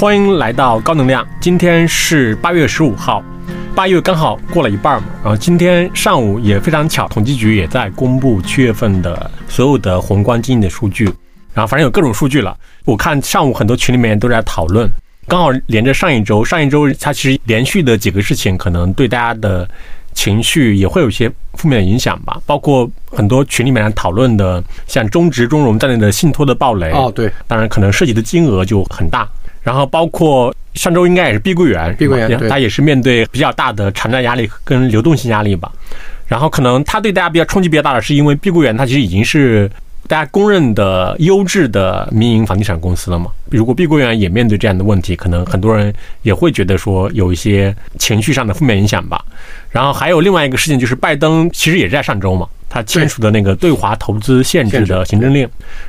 欢迎来到高能量。今天是八月十五号，八月刚好过了一半嘛。然后今天上午也非常巧，统计局也在公布七月份的所有的宏观经济的数据。然后反正有各种数据了。我看上午很多群里面都在讨论，刚好连着上一周，上一周它其实连续的几个事情，可能对大家的情绪也会有一些负面的影响吧。包括很多群里面讨论的，像中植中融在内的信托的暴雷。哦，对，当然可能涉及的金额就很大。然后包括上周应该也是碧桂园，碧桂园，它也是面对比较大的偿债压力跟流动性压力吧。然后可能它对大家比较冲击比较大的是，因为碧桂园它其实已经是大家公认的优质的民营房地产公司了嘛。如果碧桂园也面对这样的问题，可能很多人也会觉得说有一些情绪上的负面影响吧。然后还有另外一个事情就是，拜登其实也是在上周嘛。他签署的那个对华投资限制的行政令，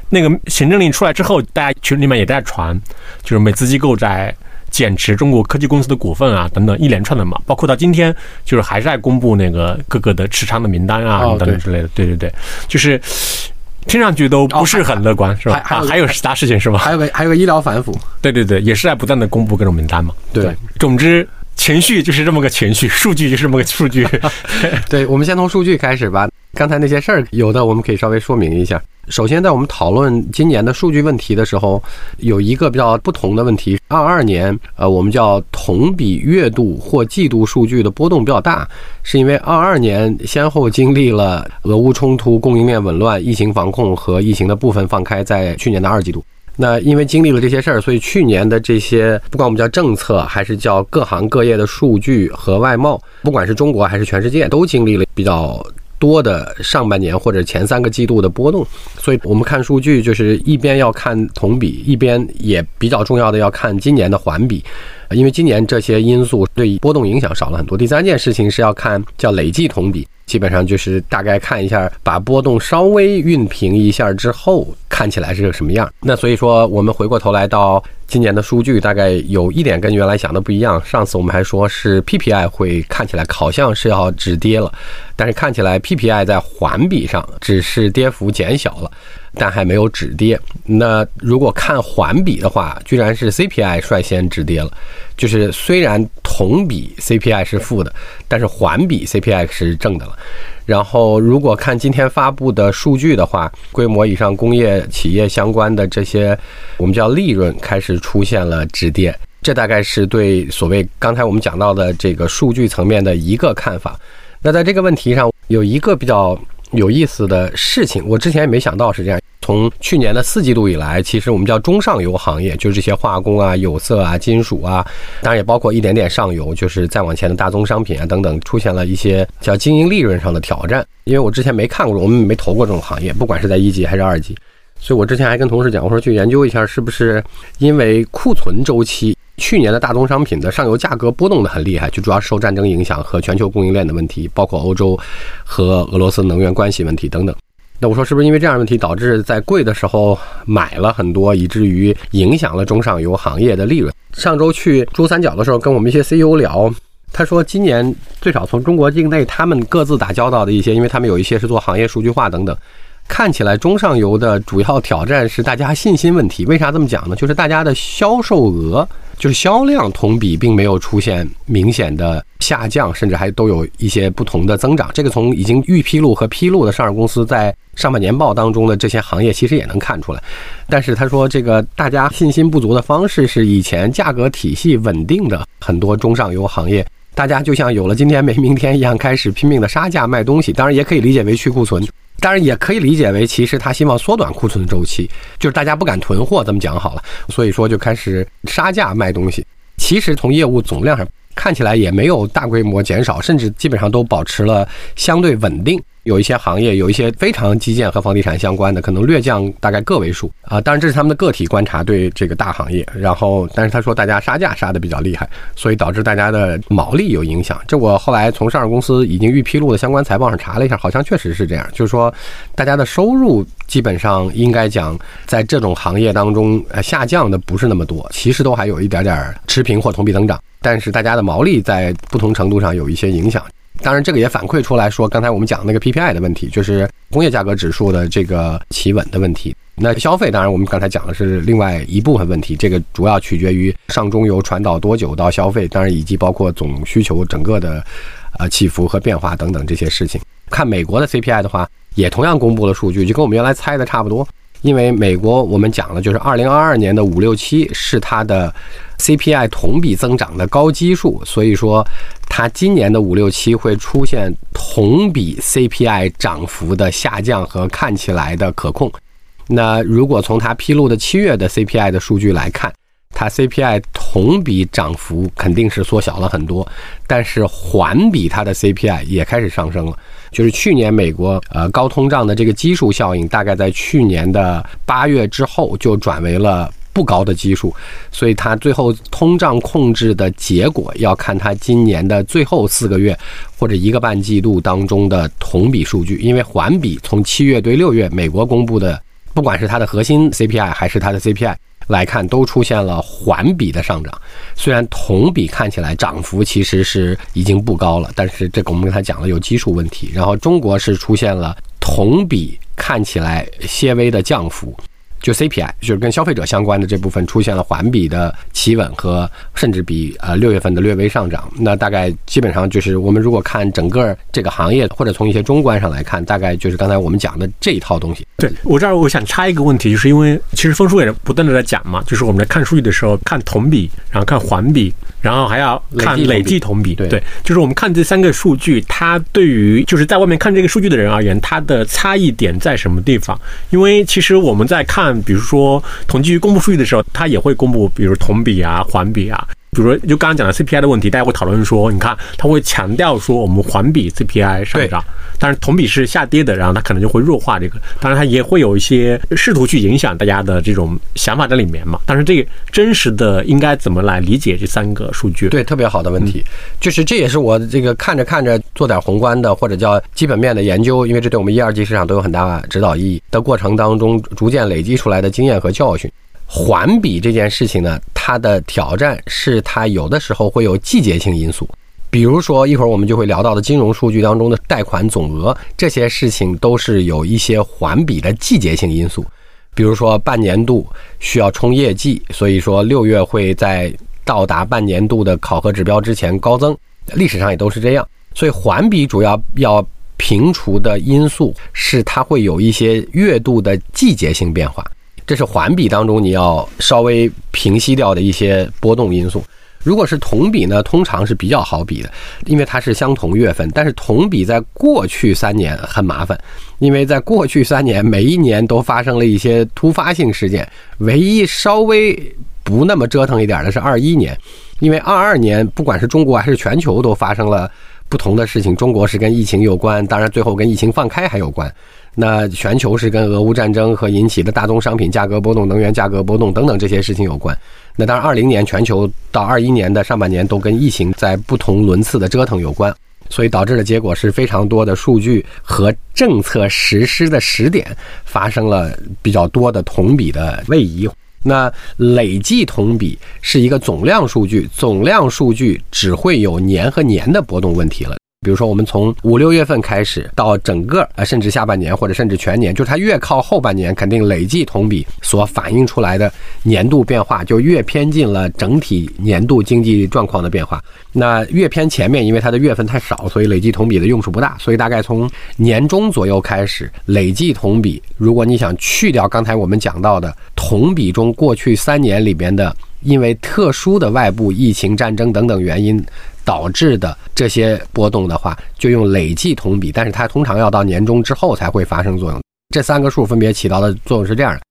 那个行政令出来之后，大家群里面也在传，就是美资机构在减持中国科技公司的股份啊，等等一连串的嘛，包括到今天，就是还是在公布那个各个的持仓的名单啊，等等之类的。对对对，就是听上去都不是很乐观，是吧？还还有其他事情是吧？还有个还有个医疗反腐，对对对，也是在不断的公布各种名单嘛。对，总之情绪就是这么个情绪，数据就是这么个数据。对，我们先从数据开始吧。刚才那些事儿，有的我们可以稍微说明一下。首先，在我们讨论今年的数据问题的时候，有一个比较不同的问题：二二年，呃，我们叫同比月度或季度数据的波动比较大，是因为二二年先后经历了俄乌冲突、供应链紊乱、疫情防控和疫情的部分放开，在去年的二季度。那因为经历了这些事儿，所以去年的这些，不管我们叫政策，还是叫各行各业的数据和外贸，不管是中国还是全世界，都经历了比较。多的上半年或者前三个季度的波动，所以我们看数据就是一边要看同比，一边也比较重要的要看今年的环比，因为今年这些因素对波动影响少了很多。第三件事情是要看叫累计同比，基本上就是大概看一下，把波动稍微熨平一下之后，看起来是个什么样。那所以说，我们回过头来到。今年的数据大概有一点跟原来想的不一样。上次我们还说是 PPI 会看起来好像是要止跌了，但是看起来 PPI 在环比上只是跌幅减小了，但还没有止跌。那如果看环比的话，居然是 CPI 率先止跌了，就是虽然同比 CPI 是负的，但是环比 CPI 是正的了。然后，如果看今天发布的数据的话，规模以上工业企业相关的这些，我们叫利润开始出现了止跌，这大概是对所谓刚才我们讲到的这个数据层面的一个看法。那在这个问题上，有一个比较有意思的事情，我之前也没想到是这样。从去年的四季度以来，其实我们叫中上游行业，就是这些化工啊、有色啊、金属啊，当然也包括一点点上游，就是再往前的大宗商品啊等等，出现了一些叫经营利润上的挑战。因为我之前没看过，我们没投过这种行业，不管是在一级还是二级，所以我之前还跟同事讲，我说去研究一下，是不是因为库存周期，去年的大宗商品的上游价格波动的很厉害，就主要受战争影响和全球供应链的问题，包括欧洲和俄罗斯能源关系问题等等。那我说是不是因为这样的问题导致在贵的时候买了很多，以至于影响了中上游行业的利润？上周去珠三角的时候，跟我们一些 CEO 聊，他说今年最少从中国境内他们各自打交道的一些，因为他们有一些是做行业数据化等等，看起来中上游的主要挑战是大家信心问题。为啥这么讲呢？就是大家的销售额。就是销量同比并没有出现明显的下降，甚至还都有一些不同的增长。这个从已经预披露和披露的上市公司在上半年报当中的这些行业，其实也能看出来。但是他说，这个大家信心不足的方式是以前价格体系稳定的很多中上游行业，大家就像有了今天没明天一样，开始拼命的杀价卖东西。当然也可以理解为去库存。当然也可以理解为，其实他希望缩短库存周期，就是大家不敢囤货，这么讲好了，所以说就开始杀价卖东西。其实从业务总量上看起来也没有大规模减少，甚至基本上都保持了相对稳定。有一些行业，有一些非常基建和房地产相关的，可能略降大概个位数啊。当然这是他们的个体观察对这个大行业。然后，但是他说大家杀价杀的比较厉害，所以导致大家的毛利有影响。这我后来从上市公司已经预披露的相关财报上查了一下，好像确实是这样。就是说，大家的收入基本上应该讲，在这种行业当中，呃，下降的不是那么多，其实都还有一点点持平或同比增长。但是大家的毛利在不同程度上有一些影响。当然，这个也反馈出来说，刚才我们讲那个 PPI 的问题，就是工业价格指数的这个企稳的问题。那消费，当然我们刚才讲的是另外一部分问题，这个主要取决于上中游传导多久到消费，当然以及包括总需求整个的呃起伏和变化等等这些事情。看美国的 CPI 的话，也同样公布了数据，就跟我们原来猜的差不多。因为美国我们讲了，就是二零二二年的五六七是它的 CPI 同比增长的高基数，所以说它今年的五六七会出现同比 CPI 涨幅的下降和看起来的可控。那如果从它披露的七月的 CPI 的数据来看，它 CPI 同比涨幅肯定是缩小了很多，但是环比它的 CPI 也开始上升了。就是去年美国呃高通胀的这个基数效应，大概在去年的八月之后就转为了不高的基数，所以它最后通胀控制的结果要看它今年的最后四个月或者一个半季度当中的同比数据，因为环比从七月对六月美国公布的。不管是它的核心 CPI 还是它的 CPI 来看，都出现了环比的上涨。虽然同比看起来涨幅其实是已经不高了，但是这个我们刚才讲了有基数问题。然后中国是出现了同比看起来些微的降幅。就 CPI 就是跟消费者相关的这部分出现了环比的企稳和甚至比呃六月份的略微上涨，那大概基本上就是我们如果看整个这个行业或者从一些中观上来看，大概就是刚才我们讲的这一套东西。对我这儿我想插一个问题，就是因为其实峰叔也不断的在讲嘛，就是我们在看数据的时候看同比，然后看环比，然后还要看累计同比。对，就是我们看这三个数据，它对于就是在外面看这个数据的人而言，它的差异点在什么地方？因为其实我们在看。比如说，统计局公布数据的时候，它也会公布，比如同比啊、环比啊。比如说，就刚刚讲的 CPI 的问题，大家会讨论说，你看，它会强调说我们环比 CPI 上涨，但是同比是下跌的，然后它可能就会弱化这个。当然，它也会有一些试图去影响大家的这种想法在里面嘛。但是这个真实的应该怎么来理解这三个数据？对，特别好的问题，就是这也是我这个看着看着做点宏观的或者叫基本面的研究，因为这对我们一二级市场都有很大指导意义的过程当中，逐渐累积出来的经验和教训。环比这件事情呢，它的挑战是它有的时候会有季节性因素，比如说一会儿我们就会聊到的金融数据当中的贷款总额，这些事情都是有一些环比的季节性因素。比如说半年度需要冲业绩，所以说六月会在到达半年度的考核指标之前高增，历史上也都是这样。所以环比主要要平除的因素是它会有一些月度的季节性变化。这是环比当中你要稍微平息掉的一些波动因素。如果是同比呢，通常是比较好比的，因为它是相同月份。但是同比在过去三年很麻烦，因为在过去三年每一年都发生了一些突发性事件。唯一稍微不那么折腾一点的是二一年，因为二二年不管是中国还是全球都发生了不同的事情。中国是跟疫情有关，当然最后跟疫情放开还有关。那全球是跟俄乌战争和引起的大宗商品价格波动、能源价格波动等等这些事情有关。那当然，二零年全球到二一年的上半年都跟疫情在不同轮次的折腾有关，所以导致的结果是非常多的数据和政策实施的时点发生了比较多的同比的位移。那累计同比是一个总量数据，总量数据只会有年和年的波动问题了。比如说，我们从五六月份开始到整个啊，甚至下半年或者甚至全年，就是它越靠后半年，肯定累计同比所反映出来的年度变化就越偏近了整体年度经济状况的变化。那越偏前面，因为它的月份太少，所以累计同比的用处不大。所以大概从年中左右开始，累计同比，如果你想去掉刚才我们讲到的同比中过去三年里边的因为特殊的外部疫情、战争等等原因。导致的这些波动的话，就用累计同比，但是它通常要到年终之后才会发生作用。这三个数分别起到的作用是这样的，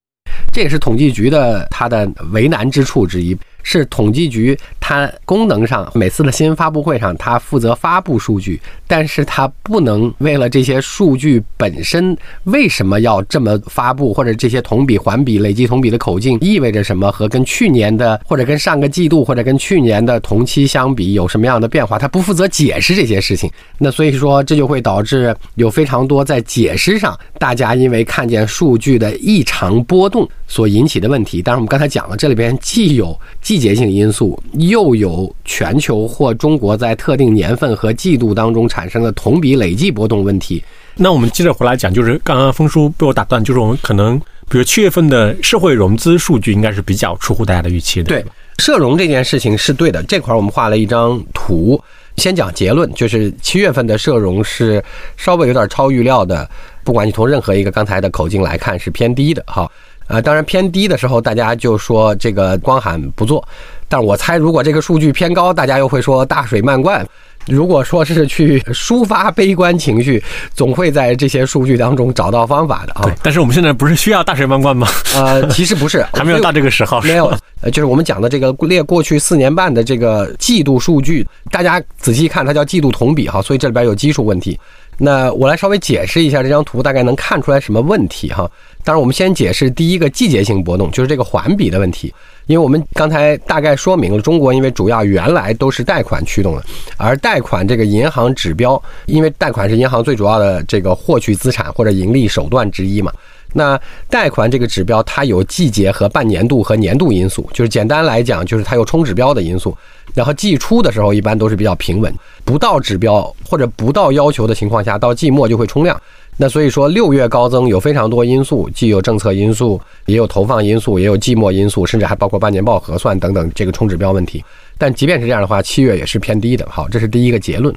这也是统计局的它的为难之处之一。是统计局，它功能上每次的新闻发布会上，它负责发布数据，但是它不能为了这些数据本身为什么要这么发布，或者这些同比、环比、累计同比的口径意味着什么，和跟去年的或者跟上个季度或者跟去年的同期相比有什么样的变化，它不负责解释这些事情。那所以说，这就会导致有非常多在解释上，大家因为看见数据的异常波动所引起的问题。当然，我们刚才讲了，这里边既有季。节性因素，又又有全球或中国在特定年份和季度当中产生的同比累计波动问题。那我们接着回来讲，就是刚刚峰叔被我打断，就是我们可能比如七月份的社会融资数据应该是比较出乎大家的预期的。对，社融这件事情是对的。这块儿我们画了一张图，先讲结论，就是七月份的社融是稍微有点超预料的。不管你从任何一个刚才的口径来看，是偏低的哈。呃，当然偏低的时候，大家就说这个光喊不做。但我猜，如果这个数据偏高，大家又会说大水漫灌。如果说是去抒发悲观情绪，总会在这些数据当中找到方法的啊。对，但是我们现在不是需要大水漫灌吗？呃，其实不是，还没有到这个时候。没有，呃，就是我们讲的这个列过去四年半的这个季度数据，大家仔细看，它叫季度同比哈，所以这里边有基数问题。那我来稍微解释一下这张图，大概能看出来什么问题哈。当然，我们先解释第一个季节性波动，就是这个环比的问题。因为我们刚才大概说明了，中国因为主要原来都是贷款驱动的，而贷款这个银行指标，因为贷款是银行最主要的这个获取资产或者盈利手段之一嘛。那贷款这个指标，它有季节和半年度和年度因素，就是简单来讲，就是它有冲指标的因素。然后季初的时候一般都是比较平稳，不到指标或者不到要求的情况下，到季末就会冲量。那所以说，六月高增有非常多因素，既有政策因素，也有投放因素，也有季末因素，甚至还包括半年报核算等等这个冲指标问题。但即便是这样的话，七月也是偏低的。好，这是第一个结论。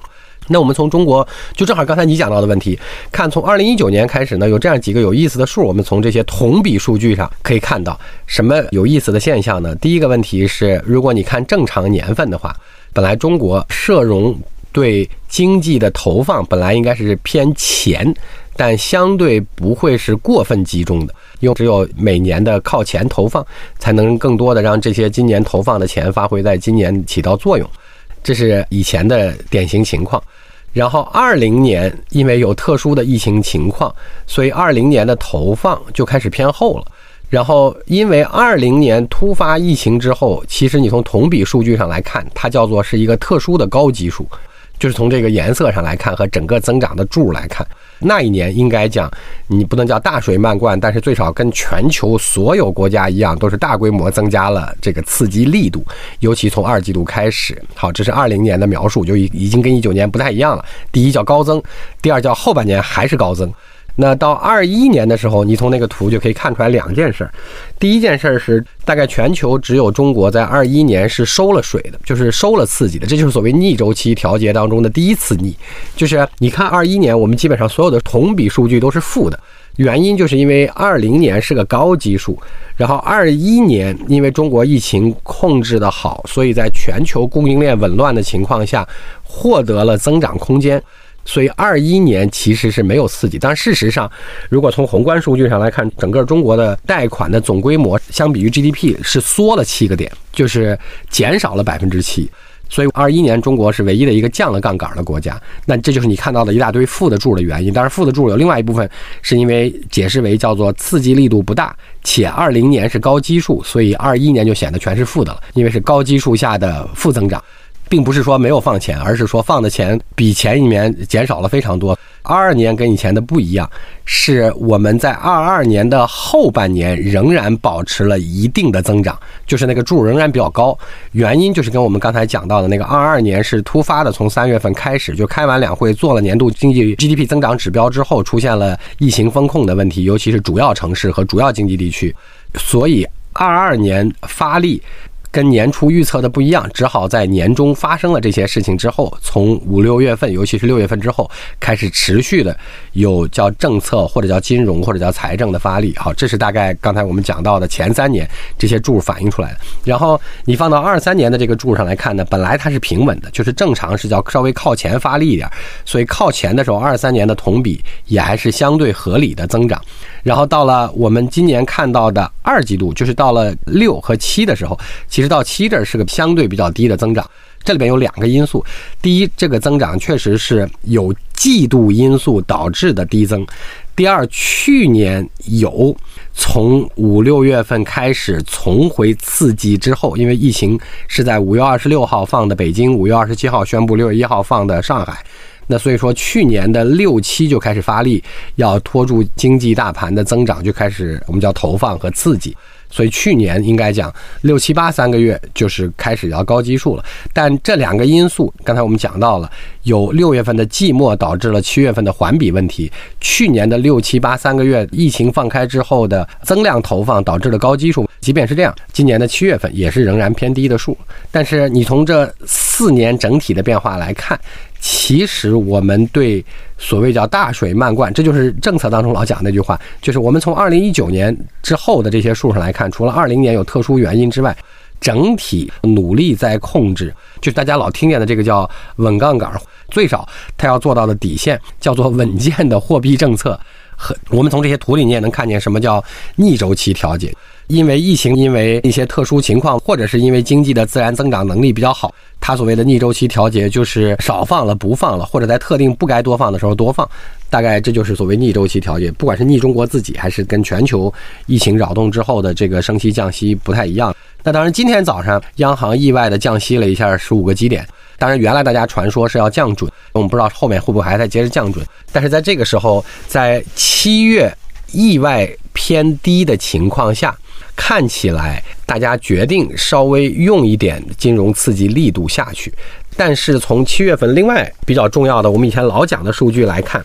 那我们从中国，就正好刚才你讲到的问题，看从二零一九年开始呢，有这样几个有意思的数，我们从这些同比数据上可以看到什么有意思的现象呢？第一个问题是，如果你看正常年份的话，本来中国社融对经济的投放本来应该是偏前。但相对不会是过分集中的，因为只有每年的靠前投放，才能更多的让这些今年投放的钱发挥在今年起到作用，这是以前的典型情况。然后二零年因为有特殊的疫情情况，所以二零年的投放就开始偏后了。然后因为二零年突发疫情之后，其实你从同比数据上来看，它叫做是一个特殊的高基数，就是从这个颜色上来看和整个增长的柱来看。那一年应该讲，你不能叫大水漫灌，但是最少跟全球所有国家一样，都是大规模增加了这个刺激力度，尤其从二季度开始。好，这是二零年的描述，就已已经跟一九年不太一样了。第一叫高增，第二叫后半年还是高增。那到二一年的时候，你从那个图就可以看出来两件事儿。第一件事儿是，大概全球只有中国在二一年是收了水的，就是收了刺激的，这就是所谓逆周期调节当中的第一次逆。就是你看二一年，我们基本上所有的同比数据都是负的，原因就是因为二零年是个高基数，然后二一年因为中国疫情控制的好，所以在全球供应链紊乱的情况下，获得了增长空间。所以二一年其实是没有刺激，但事实上，如果从宏观数据上来看，整个中国的贷款的总规模相比于 GDP 是缩了七个点，就是减少了百分之七。所以二一年中国是唯一的一个降了杠杆的国家。那这就是你看到的一大堆负的柱的原因。当然，负的柱有另外一部分是因为解释为叫做刺激力度不大，且二零年是高基数，所以二一年就显得全是负的了，因为是高基数下的负增长。并不是说没有放钱，而是说放的钱比前一年减少了非常多。二二年跟以前的不一样，是我们在二二年的后半年仍然保持了一定的增长，就是那个柱仍然比较高。原因就是跟我们刚才讲到的那个二二年是突发的，从三月份开始就开完两会，做了年度经济 GDP 增长指标之后，出现了疫情风控的问题，尤其是主要城市和主要经济地区，所以二二年发力。跟年初预测的不一样，只好在年中发生了这些事情之后，从五六月份，尤其是六月份之后，开始持续的有叫政策或者叫金融或者叫财政的发力。好，这是大概刚才我们讲到的前三年这些柱反映出来的。然后你放到二三年的这个柱上来看呢，本来它是平稳的，就是正常是叫稍微靠前发力一点，所以靠前的时候，二三年的同比也还是相对合理的增长。然后到了我们今年看到的二季度，就是到了六和七的时候，其实到七这儿是个相对比较低的增长。这里边有两个因素：第一，这个增长确实是有季度因素导致的低增；第二，去年有从五六月份开始重回刺激之后，因为疫情是在五月二十六号放的北京，五月二十七号宣布，六月一号放的上海。那所以说，去年的六七就开始发力，要拖住经济大盘的增长，就开始我们叫投放和刺激。所以去年应该讲六七八三个月就是开始要高基数了。但这两个因素，刚才我们讲到了，有六月份的季末导致了七月份的环比问题，去年的六七八三个月疫情放开之后的增量投放导致了高基数。即便是这样，今年的七月份也是仍然偏低的数。但是你从这四年整体的变化来看，其实我们对所谓叫大水漫灌，这就是政策当中老讲那句话，就是我们从二零一九年之后的这些数上来看，除了二零年有特殊原因之外，整体努力在控制，就是大家老听见的这个叫稳杠杆，最少它要做到的底线叫做稳健的货币政策。和我们从这些图里你也能看见什么叫逆周期调节。因为疫情，因为一些特殊情况，或者是因为经济的自然增长能力比较好，它所谓的逆周期调节就是少放了不放了，或者在特定不该多放的时候多放，大概这就是所谓逆周期调节。不管是逆中国自己，还是跟全球疫情扰动之后的这个升息降息不太一样。那当然，今天早上央行意外的降息了一下十五个基点。当然，原来大家传说是要降准，我们不知道后面会不会还在接着降准。但是在这个时候，在七月意外偏低的情况下。看起来大家决定稍微用一点金融刺激力度下去，但是从七月份另外比较重要的，我们以前老讲的数据来看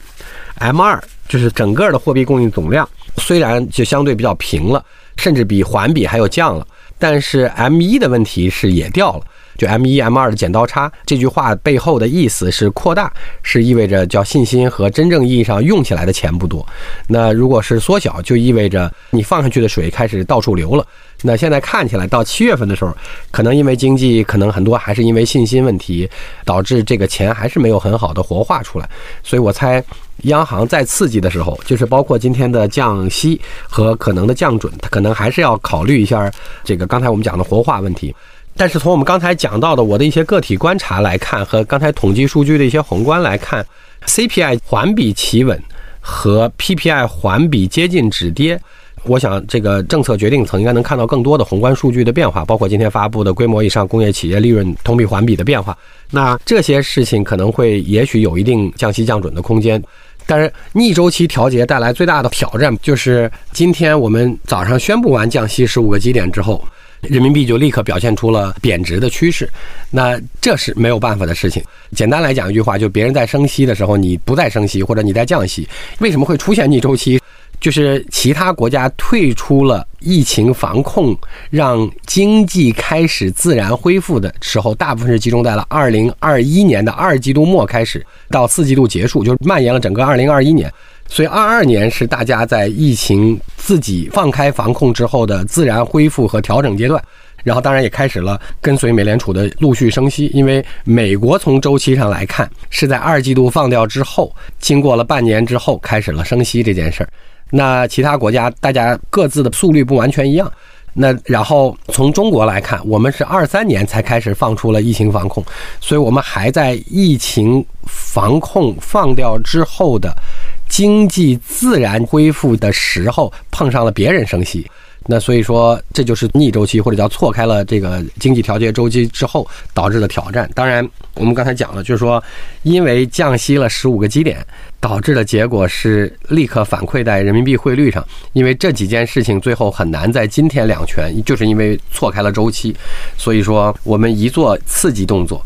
，M 二就是整个的货币供应总量，虽然就相对比较平了，甚至比环比还有降了，但是 M 一的问题是也掉了。就 M 一 M 二的剪刀差这句话背后的意思是扩大，是意味着叫信心和真正意义上用起来的钱不多。那如果是缩小，就意味着你放上去的水开始到处流了。那现在看起来到七月份的时候，可能因为经济，可能很多还是因为信心问题，导致这个钱还是没有很好的活化出来。所以我猜，央行在刺激的时候，就是包括今天的降息和可能的降准，它可能还是要考虑一下这个刚才我们讲的活化问题。但是从我们刚才讲到的我的一些个体观察来看，和刚才统计数据的一些宏观来看，CPI 环比企稳和 PPI 环比接近止跌，我想这个政策决定层应该能看到更多的宏观数据的变化，包括今天发布的规模以上工业企业利润同比环比的变化。那这些事情可能会也许有一定降息降准的空间。但是逆周期调节带来最大的挑战就是今天我们早上宣布完降息十五个基点之后。人民币就立刻表现出了贬值的趋势，那这是没有办法的事情。简单来讲一句话，就别人在升息的时候，你不再升息，或者你在降息，为什么会出现逆周期？就是其他国家退出了疫情防控，让经济开始自然恢复的时候，大部分是集中在了二零二一年的二季度末开始到四季度结束，就是蔓延了整个二零二一年。所以，二二年是大家在疫情自己放开防控之后的自然恢复和调整阶段，然后当然也开始了跟随美联储的陆续升息。因为美国从周期上来看是在二季度放掉之后，经过了半年之后开始了升息这件事儿。那其他国家大家各自的速率不完全一样。那然后从中国来看，我们是二三年才开始放出了疫情防控，所以我们还在疫情防控放掉之后的。经济自然恢复的时候，碰上了别人升息，那所以说这就是逆周期或者叫错开了这个经济调节周期之后导致的挑战。当然，我们刚才讲了，就是说，因为降息了十五个基点，导致的结果是立刻反馈在人民币汇率上。因为这几件事情最后很难在今天两全，就是因为错开了周期。所以说，我们一做刺激动作。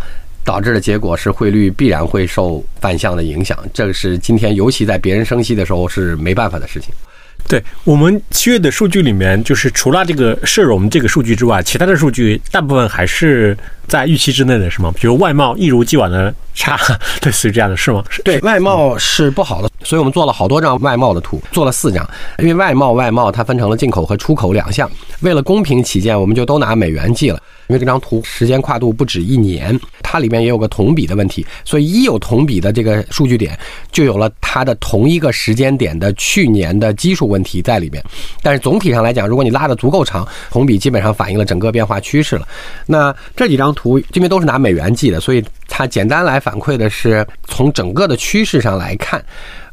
导致的结果是汇率必然会受反向的影响，这个是今天尤其在别人升息的时候是没办法的事情。对我们七月的数据里面，就是除了这个社融这个数据之外，其他的数据大部分还是在预期之内的，是吗？比如外贸一如既往的差，类似于这样的是吗？对外贸是不好的，所以我们做了好多张外贸的图，做了四张，因为外贸外贸它分成了进口和出口两项，为了公平起见，我们就都拿美元计了。因为这张图时间跨度不止一年，它里面也有个同比的问题，所以一有同比的这个数据点，就有了它的同一个时间点的去年的基数问题在里面。但是总体上来讲，如果你拉的足够长，同比基本上反映了整个变化趋势了。那这几张图这边都是拿美元计的，所以它简单来反馈的是，从整个的趋势上来看，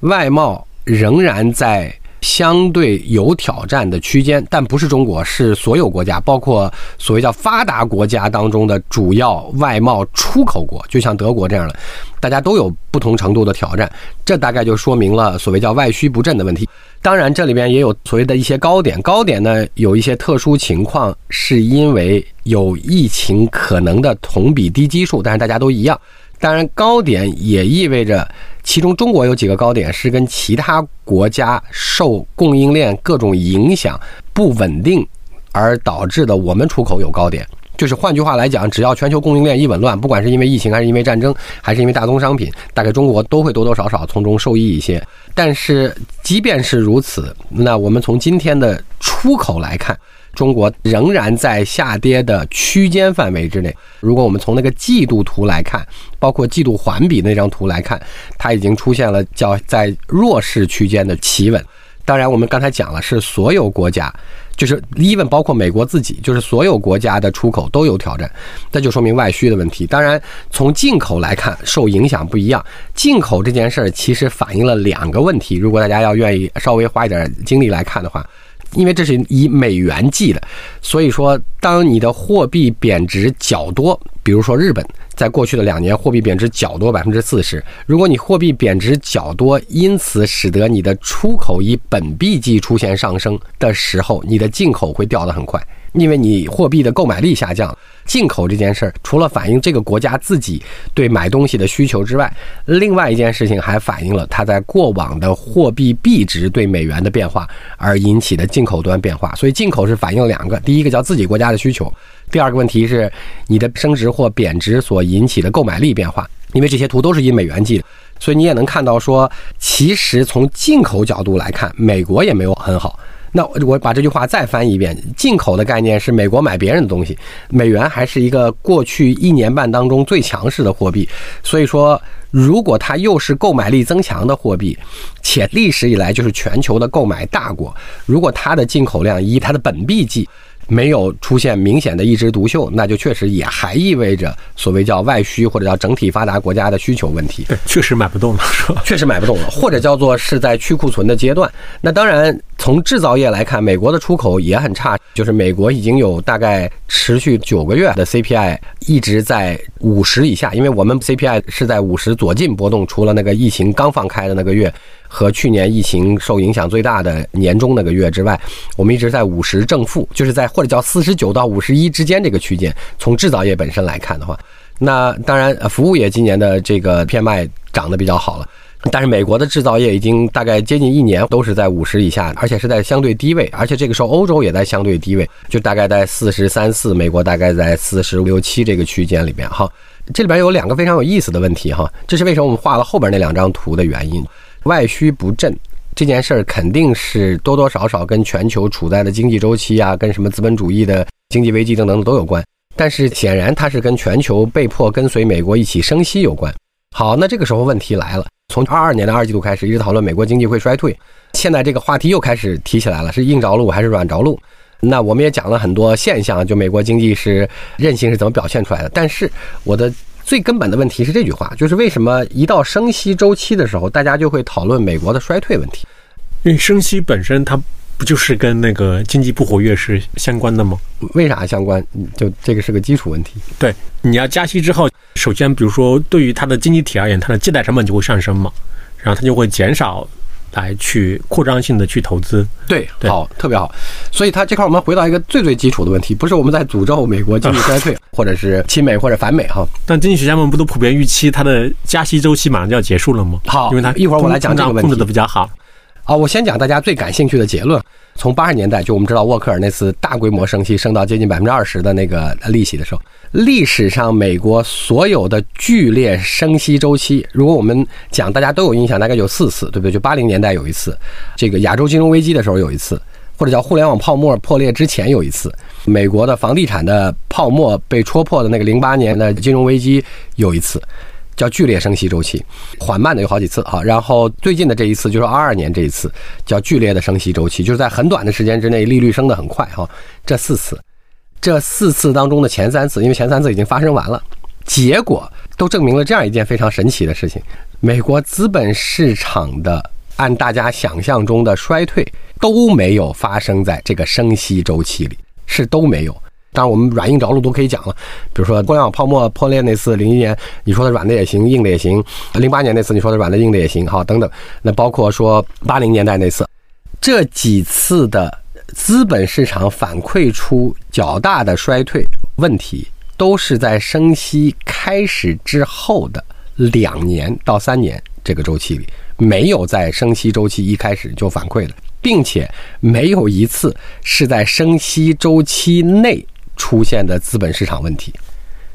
外贸仍然在。相对有挑战的区间，但不是中国，是所有国家，包括所谓叫发达国家当中的主要外贸出口国，就像德国这样的，大家都有不同程度的挑战。这大概就说明了所谓叫外需不振的问题。当然，这里面也有所谓的一些高点，高点呢有一些特殊情况，是因为有疫情可能的同比低基数，但是大家都一样。当然，高点也意味着，其中中国有几个高点是跟其他国家受供应链各种影响不稳定而导致的，我们出口有高点。就是换句话来讲，只要全球供应链一紊乱，不管是因为疫情，还是因为战争，还是因为大宗商品，大概中国都会多多少少从中受益一些。但是即便是如此，那我们从今天的出口来看，中国仍然在下跌的区间范围之内。如果我们从那个季度图来看，包括季度环比那张图来看，它已经出现了叫在弱势区间的企稳。当然，我们刚才讲了，是所有国家。就是 even 包括美国自己，就是所有国家的出口都有挑战，那就说明外需的问题。当然，从进口来看，受影响不一样。进口这件事儿其实反映了两个问题。如果大家要愿意稍微花一点精力来看的话，因为这是以美元计的，所以说当你的货币贬值较多，比如说日本。在过去的两年，货币贬值较多，百分之四十。如果你货币贬值较多，因此使得你的出口以本币计出现上升的时候，你的进口会掉得很快，因为你货币的购买力下降。进口这件事儿，除了反映这个国家自己对买东西的需求之外，另外一件事情还反映了它在过往的货币币值对美元的变化而引起的进口端变化。所以进口是反映了两个，第一个叫自己国家的需求。第二个问题是你的升值或贬值所引起的购买力变化，因为这些图都是以美元计的，所以你也能看到说，其实从进口角度来看，美国也没有很好。那我把这句话再翻译一遍：进口的概念是美国买别人的东西，美元还是一个过去一年半当中最强势的货币。所以说，如果它又是购买力增强的货币，且历史以来就是全球的购买大国，如果它的进口量以它的本币计。没有出现明显的一枝独秀，那就确实也还意味着所谓叫外需或者叫整体发达国家的需求问题。对，确实买不动了，是吧？确实买不动了，或者叫做是在去库存的阶段。那当然，从制造业来看，美国的出口也很差，就是美国已经有大概持续九个月的 CPI 一直在五十以下，因为我们 CPI 是在五十左近波动，除了那个疫情刚放开的那个月。和去年疫情受影响最大的年终那个月之外，我们一直在五十正负，就是在或者叫四十九到五十一之间这个区间。从制造业本身来看的话，那当然服务业今年的这个偏卖涨得比较好了，但是美国的制造业已经大概接近一年都是在五十以下，而且是在相对低位，而且这个时候欧洲也在相对低位，就大概在四十三四，美国大概在四十六七这个区间里边哈。这里边有两个非常有意思的问题哈，这是为什么我们画了后边那两张图的原因。外需不振这件事儿肯定是多多少少跟全球处在的经济周期啊，跟什么资本主义的经济危机等等都有关。但是显然它是跟全球被迫跟随美国一起升息有关。好，那这个时候问题来了，从二二年的二季度开始一直讨论美国经济会衰退，现在这个话题又开始提起来了，是硬着陆还是软着陆？那我们也讲了很多现象，就美国经济是韧性是怎么表现出来的。但是我的。最根本的问题是这句话，就是为什么一到升息周期的时候，大家就会讨论美国的衰退问题？因为升息本身它不就是跟那个经济不活跃是相关的吗？为啥相关？就这个是个基础问题。对，你要加息之后，首先比如说对于它的经济体而言，它的借贷成本就会上升嘛，然后它就会减少。来去扩张性的去投资，对，好，特别好。所以，它这块我们回到一个最最基础的问题，不是我们在诅咒美国经济衰退，或者是亲美或者反美哈。但经济学家们不都普遍预期它的加息周期马上就要结束了吗？好，因为它一会儿我来讲这个问题，控制的比较好。好，我先讲大家最感兴趣的结论。从八十年代，就我们知道沃克尔那次大规模升息，升到接近百分之二十的那个利息的时候，历史上美国所有的剧烈升息周期，如果我们讲大家都有印象，大概有四次，对不对？就八零年代有一次，这个亚洲金融危机的时候有一次，或者叫互联网泡沫破裂之前有一次，美国的房地产的泡沫被戳破的那个零八年的金融危机有一次。叫剧烈升息周期，缓慢的有好几次哈，然后最近的这一次就是二二年这一次叫剧烈的升息周期，就是在很短的时间之内利率升得很快哈。这四次，这四次当中的前三次，因为前三次已经发生完了，结果都证明了这样一件非常神奇的事情：美国资本市场的按大家想象中的衰退都没有发生在这个升息周期里，是都没有。当然，我们软硬着陆都可以讲了。比如说，互联网泡沫破裂那次，零一年你说的软的也行，硬的也行；零八年那次你说的软的硬的也行，好，等等。那包括说八零年代那次，这几次的资本市场反馈出较大的衰退问题，都是在升息开始之后的两年到三年这个周期里，没有在升息周期一开始就反馈的，并且没有一次是在升息周期内出现的资本市场问题。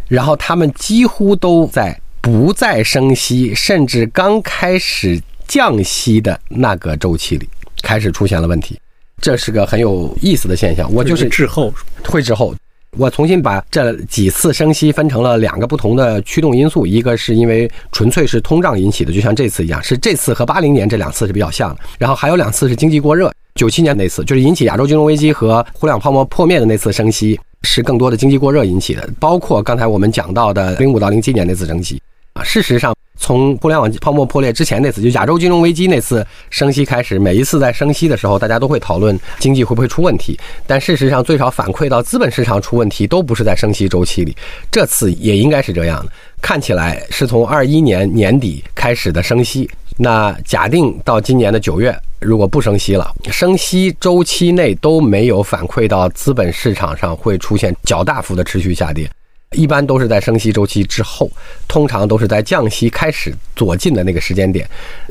然后他们几乎都在不再升息，甚至刚开始降息的那个周期里开始出现了问题，这是个很有意思的现象。我就是滞后，会滞后。我重新把这几次升息分成了两个不同的驱动因素，一个是因为纯粹是通胀引起的，就像这次一样，是这次和八零年这两次是比较像的。然后还有两次是经济过热，九七年那次就是引起亚洲金融危机和互联网泡沫破灭的那次升息。是更多的经济过热引起的，包括刚才我们讲到的零五到零七年那次升息啊。事实上，从互联网泡沫破裂之前那次，就亚洲金融危机那次升息开始，每一次在升息的时候，大家都会讨论经济会不会出问题。但事实上，最少反馈到资本市场出问题，都不是在升息周期里。这次也应该是这样的，看起来是从二一年年底开始的升息。那假定到今年的九月。如果不升息了，升息周期内都没有反馈到资本市场上会出现较大幅的持续下跌，一般都是在升息周期之后，通常都是在降息开始左近的那个时间点，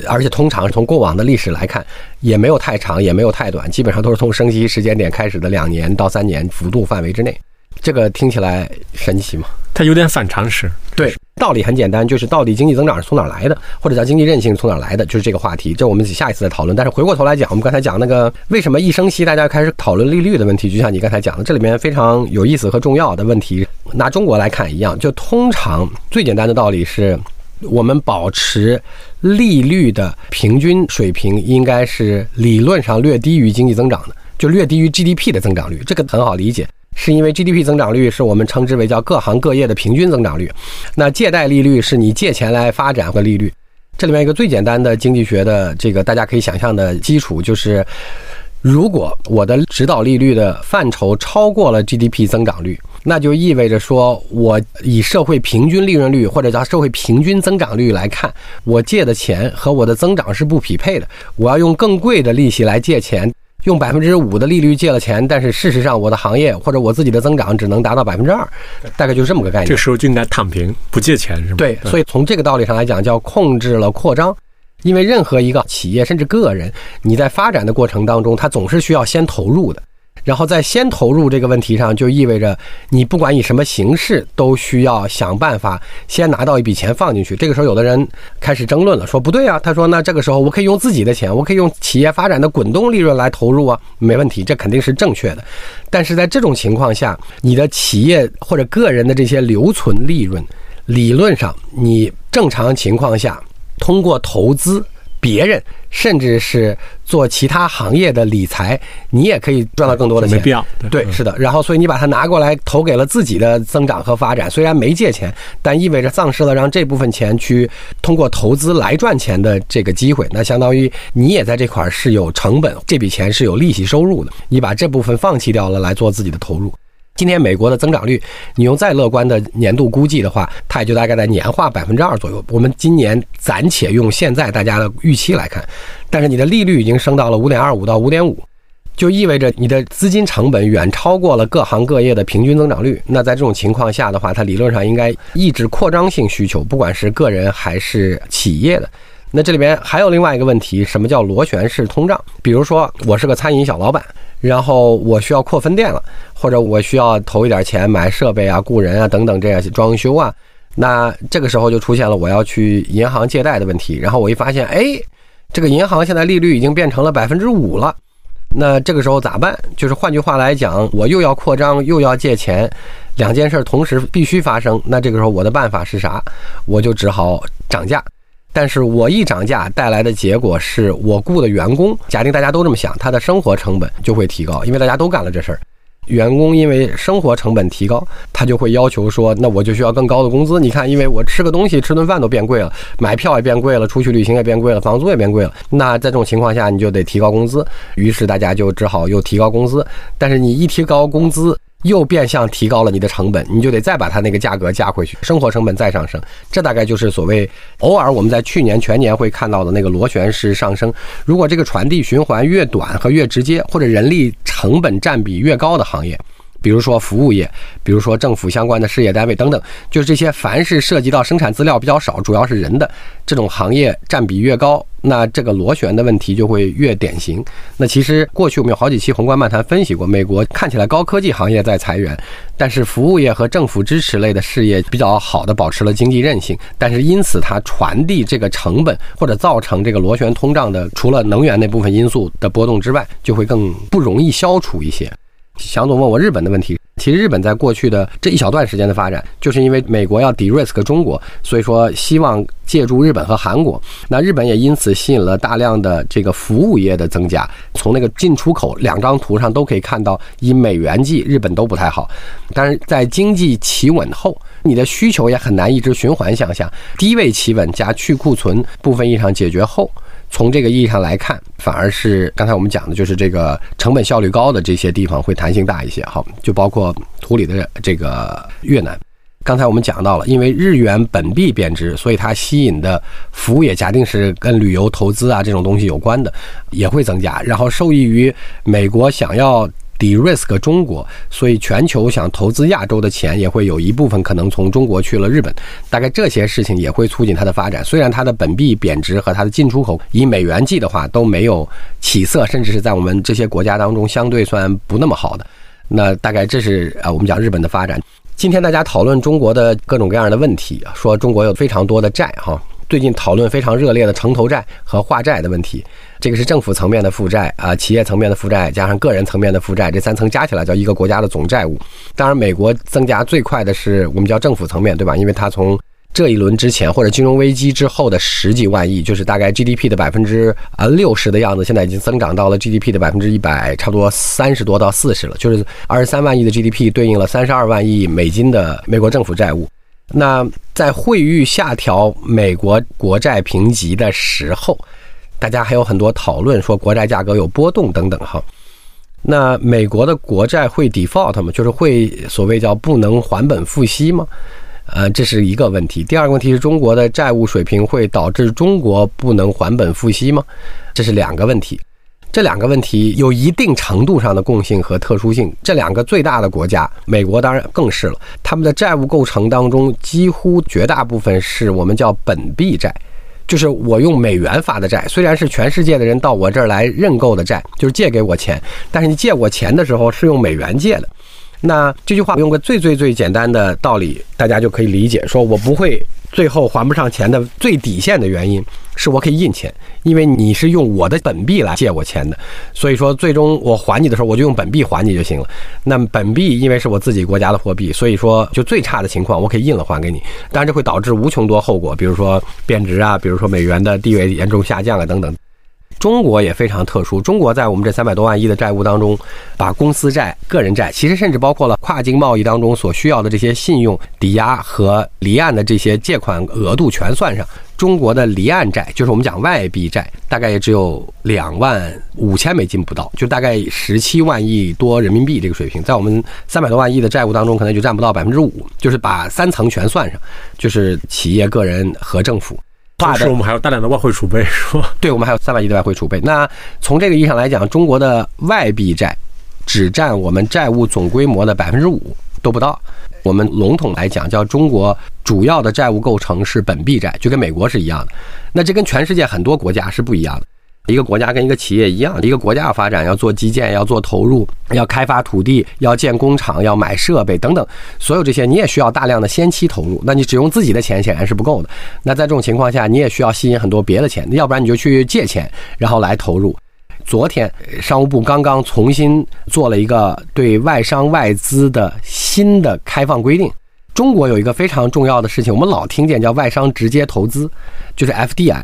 而且通常从过往的历史来看，也没有太长，也没有太短，基本上都是从升息时间点开始的两年到三年幅度范围之内。这个听起来神奇吗？它有点反常识。对，道理很简单，就是到底经济增长是从哪来的，或者叫经济韧性从哪来的，就是这个话题。这我们下一次再讨论。但是回过头来讲，我们刚才讲那个为什么一升息大家开始讨论利率的问题，就像你刚才讲的，这里面非常有意思和重要的问题。拿中国来看一样，就通常最简单的道理是，我们保持利率的平均水平应该是理论上略低于经济增长的，就略低于 GDP 的增长率，这个很好理解。是因为 GDP 增长率是我们称之为叫各行各业的平均增长率，那借贷利率是你借钱来发展和利率。这里面一个最简单的经济学的这个大家可以想象的基础就是，如果我的指导利率的范畴超过了 GDP 增长率，那就意味着说我以社会平均利润率或者叫社会平均增长率来看，我借的钱和我的增长是不匹配的，我要用更贵的利息来借钱。用百分之五的利率借了钱，但是事实上我的行业或者我自己的增长只能达到百分之二，大概就是这么个概念。这时候就应该躺平，不借钱是吗？对，所以从这个道理上来讲，叫控制了扩张。因为任何一个企业甚至个人，你在发展的过程当中，它总是需要先投入的。然后在先投入这个问题上，就意味着你不管以什么形式，都需要想办法先拿到一笔钱放进去。这个时候，有的人开始争论了，说不对啊。他说，那这个时候我可以用自己的钱，我可以用企业发展的滚动利润来投入啊，没问题，这肯定是正确的。但是在这种情况下，你的企业或者个人的这些留存利润，理论上你正常情况下通过投资。别人甚至是做其他行业的理财，你也可以赚到更多的钱。没必要。对，是的。然后，所以你把它拿过来投给了自己的增长和发展，虽然没借钱，但意味着丧失了让这部分钱去通过投资来赚钱的这个机会。那相当于你也在这块是有成本，这笔钱是有利息收入的。你把这部分放弃掉了来做自己的投入。今天美国的增长率，你用再乐观的年度估计的话，它也就大概在年化百分之二左右。我们今年暂且用现在大家的预期来看，但是你的利率已经升到了五点二五到五点五，就意味着你的资金成本远超过了各行各业的平均增长率。那在这种情况下的话，它理论上应该抑制扩张性需求，不管是个人还是企业的。那这里边还有另外一个问题，什么叫螺旋式通胀？比如说，我是个餐饮小老板。然后我需要扩分店了，或者我需要投一点钱买设备啊、雇人啊等等这样装修啊，那这个时候就出现了我要去银行借贷的问题。然后我一发现，哎，这个银行现在利率已经变成了百分之五了，那这个时候咋办？就是换句话来讲，我又要扩张又要借钱，两件事同时必须发生。那这个时候我的办法是啥？我就只好涨价。但是我一涨价带来的结果是我雇的员工，假定大家都这么想，他的生活成本就会提高，因为大家都干了这事儿。员工因为生活成本提高，他就会要求说，那我就需要更高的工资。你看，因为我吃个东西、吃顿饭都变贵了，买票也变贵了，出去旅行也变贵了，房租也变贵了。那在这种情况下，你就得提高工资。于是大家就只好又提高工资。但是你一提高工资，又变相提高了你的成本，你就得再把它那个价格加回去，生活成本再上升。这大概就是所谓偶尔我们在去年全年会看到的那个螺旋式上升。如果这个传递循环越短和越直接，或者人力成本占比越高的行业。比如说服务业，比如说政府相关的事业单位等等，就是这些凡是涉及到生产资料比较少，主要是人的这种行业占比越高，那这个螺旋的问题就会越典型。那其实过去我们有好几期宏观漫谈分析过，美国看起来高科技行业在裁员，但是服务业和政府支持类的事业比较好的保持了经济韧性，但是因此它传递这个成本或者造成这个螺旋通胀的，除了能源那部分因素的波动之外，就会更不容易消除一些。祥总问我日本的问题，其实日本在过去的这一小段时间的发展，就是因为美国要 de-risk 中国，所以说希望借助日本和韩国，那日本也因此吸引了大量的这个服务业的增加。从那个进出口两张图上都可以看到，以美元计，日本都不太好。但是在经济企稳后，你的需求也很难一直循环向下。低位企稳加去库存部分异常解决后。从这个意义上来看，反而是刚才我们讲的，就是这个成本效率高的这些地方会弹性大一些。好，就包括图里的这个越南。刚才我们讲到了，因为日元本币贬值，所以它吸引的服务业，假定是跟旅游投资啊这种东西有关的，也会增加。然后受益于美国想要。De-risk 中国，所以全球想投资亚洲的钱也会有一部分可能从中国去了日本，大概这些事情也会促进它的发展。虽然它的本币贬值和它的进出口以美元计的话都没有起色，甚至是在我们这些国家当中相对算不那么好的。那大概这是啊，我们讲日本的发展。今天大家讨论中国的各种各样的问题，说中国有非常多的债哈。最近讨论非常热烈的城投债和化债的问题，这个是政府层面的负债啊，企业层面的负债加上个人层面的负债，这三层加起来叫一个国家的总债务。当然，美国增加最快的是我们叫政府层面对吧？因为它从这一轮之前或者金融危机之后的十几万亿，就是大概 GDP 的百分之啊六十的样子，现在已经增长到了 GDP 的百分之一百，差不多三十多到四十了，就是二十三万亿的 GDP 对应了三十二万亿美金的美国政府债务。那在惠誉下调美国国债评级的时候，大家还有很多讨论，说国债价格有波动等等哈。那美国的国债会 default 吗？就是会所谓叫不能还本付息吗？呃，这是一个问题。第二个问题是中国的债务水平会导致中国不能还本付息吗？这是两个问题。这两个问题有一定程度上的共性和特殊性。这两个最大的国家，美国当然更是了。他们的债务构成当中，几乎绝大部分是我们叫本币债，就是我用美元发的债。虽然是全世界的人到我这儿来认购的债，就是借给我钱，但是你借我钱的时候是用美元借的。那这句话用个最最最简单的道理，大家就可以理解：说我不会最后还不上钱的最底线的原因。是我可以印钱，因为你是用我的本币来借我钱的，所以说最终我还你的时候，我就用本币还你就行了。那本币因为是我自己国家的货币，所以说就最差的情况，我可以印了还给你。但这会导致无穷多后果，比如说贬值啊，比如说美元的地位严重下降啊等等。中国也非常特殊，中国在我们这三百多万亿的债务当中，把公司债、个人债，其实甚至包括了跨境贸易当中所需要的这些信用抵押和离岸的这些借款额度全算上。中国的离岸债，就是我们讲外币债，大概也只有两万五千美金不到，就大概十七万亿多人民币这个水平，在我们三百多万亿的债务当中，可能就占不到百分之五。就是把三层全算上，就是企业、个人和政府。同时，我们还有大量的外汇储备，是吧？对，我们还有三百亿的外汇储备。那从这个意义上来讲，中国的外币债只占我们债务总规模的百分之五都不到。我们笼统来讲，叫中国主要的债务构成是本币债，就跟美国是一样的。那这跟全世界很多国家是不一样的。一个国家跟一个企业一样，一个国家要发展，要做基建，要做投入，要开发土地，要建工厂，要买设备等等，所有这些你也需要大量的先期投入。那你只用自己的钱显然是不够的。那在这种情况下，你也需要吸引很多别的钱，要不然你就去借钱，然后来投入。昨天商务部刚刚重新做了一个对外商外资的新的开放规定。中国有一个非常重要的事情，我们老听见叫外商直接投资，就是 FDI。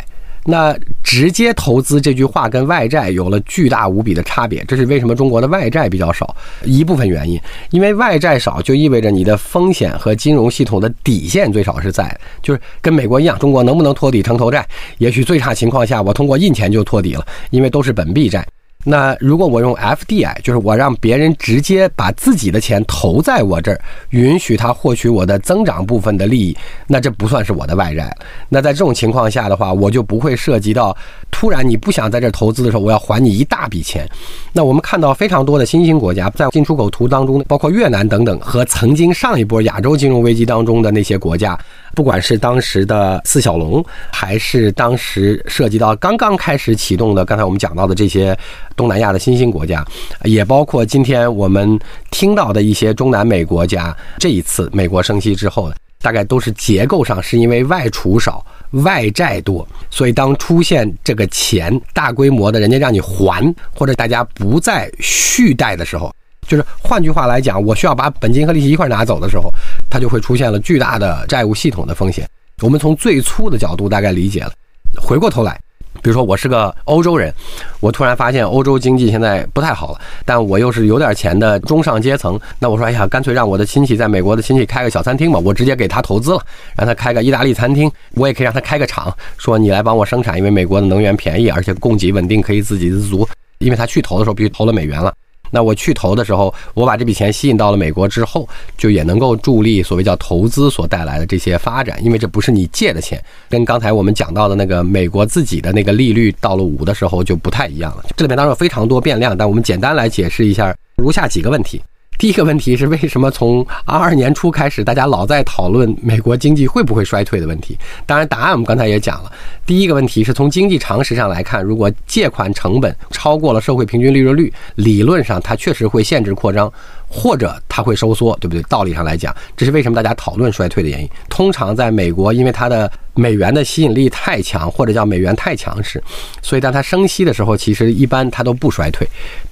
那直接投资这句话跟外债有了巨大无比的差别，这是为什么中国的外债比较少一部分原因。因为外债少，就意味着你的风险和金融系统的底线最少是在，就是跟美国一样，中国能不能托底城投债？也许最差情况下，我通过印钱就托底了，因为都是本币债。那如果我用 FDI，就是我让别人直接把自己的钱投在我这儿，允许他获取我的增长部分的利益，那这不算是我的外债。那在这种情况下的话，我就不会涉及到突然你不想在这儿投资的时候，我要还你一大笔钱。那我们看到非常多的新兴国家在进出口图当中，包括越南等等，和曾经上一波亚洲金融危机当中的那些国家，不管是当时的四小龙，还是当时涉及到刚刚开始启动的刚才我们讲到的这些。东南亚的新兴国家，也包括今天我们听到的一些中南美国家。这一次美国升息之后，大概都是结构上是因为外储少、外债多，所以当出现这个钱大规模的人家让你还，或者大家不再续贷的时候，就是换句话来讲，我需要把本金和利息一块拿走的时候，它就会出现了巨大的债务系统的风险。我们从最初的角度大概理解了，回过头来。比如说，我是个欧洲人，我突然发现欧洲经济现在不太好了，但我又是有点钱的中上阶层，那我说，哎呀，干脆让我的亲戚在美国的亲戚开个小餐厅吧，我直接给他投资了，让他开个意大利餐厅，我也可以让他开个厂，说你来帮我生产，因为美国的能源便宜，而且供给稳定，可以自给自足。因为他去投的时候必须投了美元了。那我去投的时候，我把这笔钱吸引到了美国之后，就也能够助力所谓叫投资所带来的这些发展，因为这不是你借的钱，跟刚才我们讲到的那个美国自己的那个利率到了五的时候就不太一样了。这里面当然有非常多变量，但我们简单来解释一下如下几个问题。第一个问题是为什么从二二年初开始，大家老在讨论美国经济会不会衰退的问题？当然，答案我们刚才也讲了。第一个问题是从经济常识上来看，如果借款成本超过了社会平均利润率，理论上它确实会限制扩张。或者它会收缩，对不对？道理上来讲，这是为什么大家讨论衰退的原因。通常在美国，因为它的美元的吸引力太强，或者叫美元太强势，所以当它升息的时候，其实一般它都不衰退。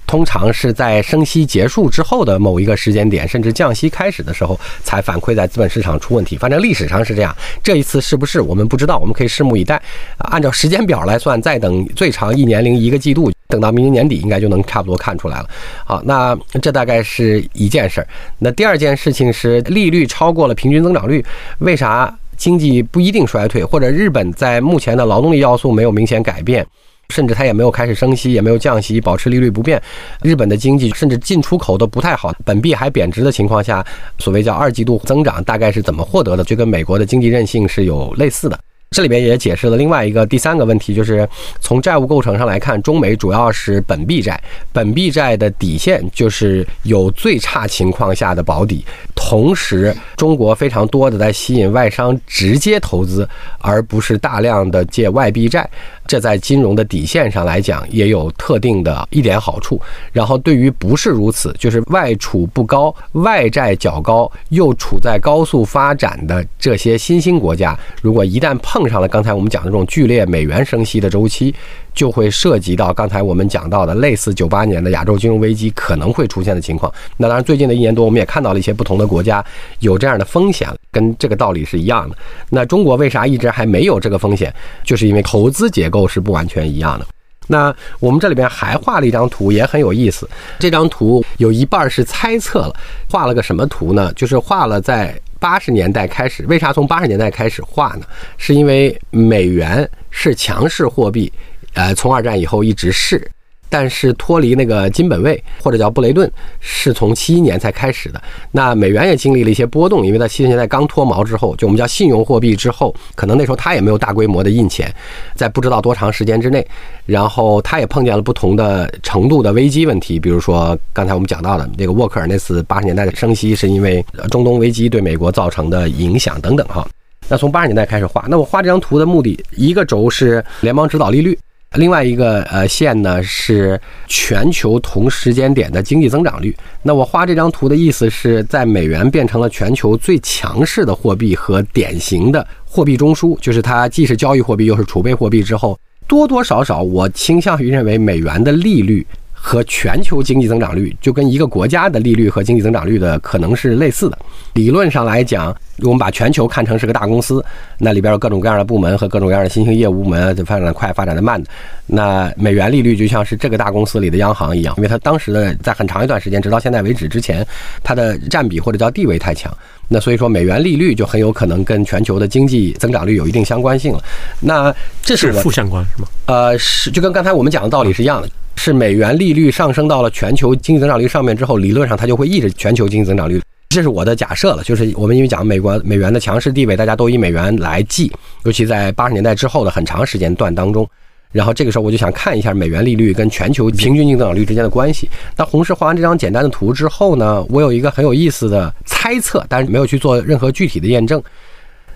通常是在升息结束之后的某一个时间点，甚至降息开始的时候，才反馈在资本市场出问题。反正历史上是这样，这一次是不是我们不知道，我们可以拭目以待。按照时间表来算，再等最长一年零一个季度。等到明年年底，应该就能差不多看出来了。好，那这大概是一件事儿。那第二件事情是利率超过了平均增长率，为啥经济不一定衰退？或者日本在目前的劳动力要素没有明显改变，甚至它也没有开始升息，也没有降息，保持利率不变，日本的经济甚至进出口都不太好，本币还贬值的情况下，所谓叫二季度增长大概是怎么获得的？就跟美国的经济韧性是有类似的。这里边也解释了另外一个第三个问题，就是从债务构成上来看，中美主要是本币债，本币债的底线就是有最差情况下的保底，同时中国非常多的在吸引外商直接投资，而不是大量的借外币债。这在金融的底线上来讲也有特定的一点好处。然后对于不是如此，就是外储不高、外债较高又处在高速发展的这些新兴国家，如果一旦碰上了刚才我们讲的这种剧烈美元升息的周期，就会涉及到刚才我们讲到的类似九八年的亚洲金融危机可能会出现的情况。那当然，最近的一年多，我们也看到了一些不同的国家有这样的风险，跟这个道理是一样的。那中国为啥一直还没有这个风险？就是因为投资结构是不完全一样的。那我们这里边还画了一张图，也很有意思。这张图有一半是猜测了，画了个什么图呢？就是画了在八十年代开始。为啥从八十年代开始画呢？是因为美元是强势货币。呃，从二战以后一直是，但是脱离那个金本位或者叫布雷顿，是从七一年才开始的。那美元也经历了一些波动，因为在七十年代刚脱毛之后，就我们叫信用货币之后，可能那时候它也没有大规模的印钱，在不知道多长时间之内，然后它也碰见了不同的程度的危机问题，比如说刚才我们讲到的那个沃克尔那次八十年代的升息，是因为中东危机对美国造成的影响等等哈。那从八十年代开始画，那我画这张图的目的，一个轴是联邦指导利率。另外一个呃线呢是全球同时间点的经济增长率。那我画这张图的意思是在美元变成了全球最强势的货币和典型的货币中枢，就是它既是交易货币又是储备货币之后，多多少少我倾向于认为美元的利率和全球经济增长率就跟一个国家的利率和经济增长率的可能是类似的。理论上来讲。我们把全球看成是个大公司，那里边有各种各样的部门和各种各样的新兴业务部门，就发展的快，发展的慢的。那美元利率就像是这个大公司里的央行一样，因为它当时的在很长一段时间，直到现在为止之前，它的占比或者叫地位太强。那所以说，美元利率就很有可能跟全球的经济增长率有一定相关性了。那这是负相关是吗？呃，是就跟刚才我们讲的道理是一样的。是美元利率上升到了全球经济增长率上面之后，理论上它就会抑制全球经济增长率。这是我的假设了，就是我们因为讲美国美元的强势地位，大家都以美元来计，尤其在八十年代之后的很长时间段当中。然后这个时候我就想看一下美元利率跟全球平均净增长率之间的关系。那红石画完这张简单的图之后呢，我有一个很有意思的猜测，但是没有去做任何具体的验证。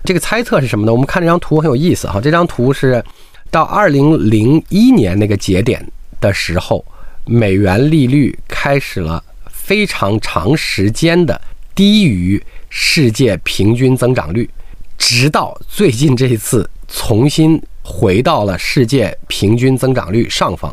这个猜测是什么呢？我们看这张图很有意思哈，这张图是到二零零一年那个节点的时候，美元利率开始了非常长时间的低于世界平均增长率，直到最近这一次重新。回到了世界平均增长率上方，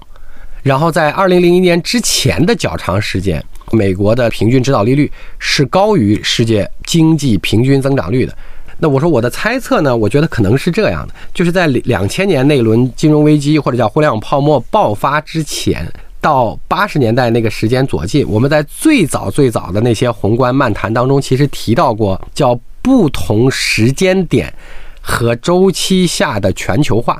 然后在二零零一年之前的较长时间，美国的平均指导利率是高于世界经济平均增长率的。那我说我的猜测呢？我觉得可能是这样的，就是在两千年那轮金融危机或者叫互联网泡沫爆发之前，到八十年代那个时间左近，我们在最早最早的那些宏观漫谈当中，其实提到过叫不同时间点。和周期下的全球化，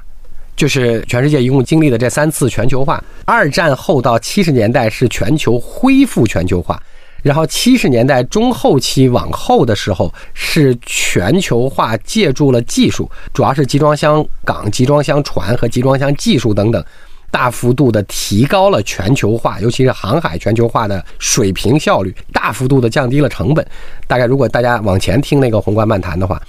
就是全世界一共经历的这三次全球化。二战后到七十年代是全球恢复全球化，然后七十年代中后期往后的时候是全球化借助了技术，主要是集装箱港、集装箱船和集装箱技术等等，大幅度的提高了全球化，尤其是航海全球化的水平效率，大幅度的降低了成本。大概如果大家往前听那个宏观漫谈的话。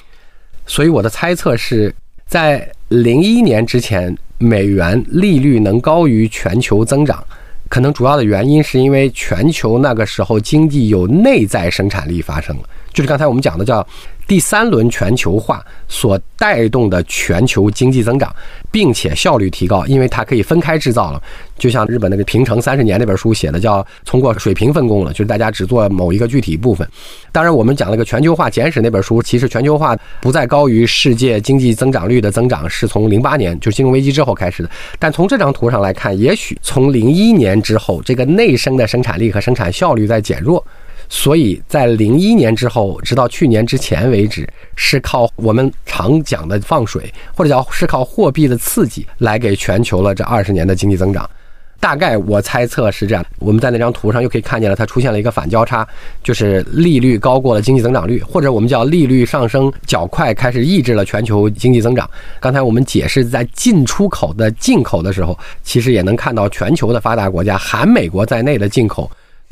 所以我的猜测是在零一年之前，美元利率能高于全球增长，可能主要的原因是因为全球那个时候经济有内在生产力发生了，就是刚才我们讲的叫。第三轮全球化所带动的全球经济增长，并且效率提高，因为它可以分开制造了。就像日本那个平成三十年那本书写的，叫通过水平分工了，就是大家只做某一个具体部分。当然，我们讲了个全球化简史那本书，其实全球化不再高于世界经济增长率的增长，是从零八年就金融危机之后开始的。但从这张图上来看，也许从零一年之后，这个内生的生产力和生产效率在减弱。所以在零一年之后，直到去年之前为止，是靠我们常讲的放水，或者叫是靠货币的刺激来给全球了这二十年的经济增长。大概我猜测是这样。我们在那张图上又可以看见了，它出现了一个反交叉，就是利率高过了经济增长率，或者我们叫利率上升较快，开始抑制了全球经济增长。刚才我们解释在进出口的进口的时候，其实也能看到全球的发达国家，含美国在内的进口。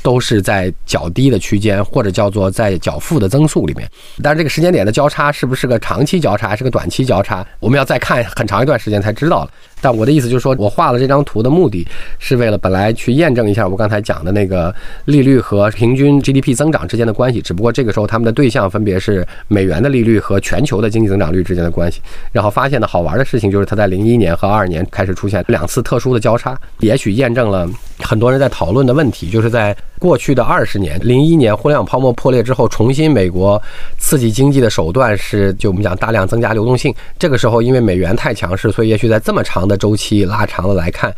都是在较低的区间，或者叫做在较负的增速里面。但是这个时间点的交叉是不是个长期交叉，还是个短期交叉，我们要再看很长一段时间才知道了。但我的意思就是说，我画了这张图的目的是为了本来去验证一下我刚才讲的那个利率和平均 GDP 增长之间的关系。只不过这个时候他们的对象分别是美元的利率和全球的经济增长率之间的关系。然后发现的好玩的事情就是，它在零一年和二二年开始出现两次特殊的交叉，也许验证了很多人在讨论的问题，就是在过去的二十年，零一年互联网泡沫破裂之后，重新美国刺激经济的手段是就我们讲大量增加流动性。这个时候因为美元太强势，所以也许在这么长的周期拉长了来看，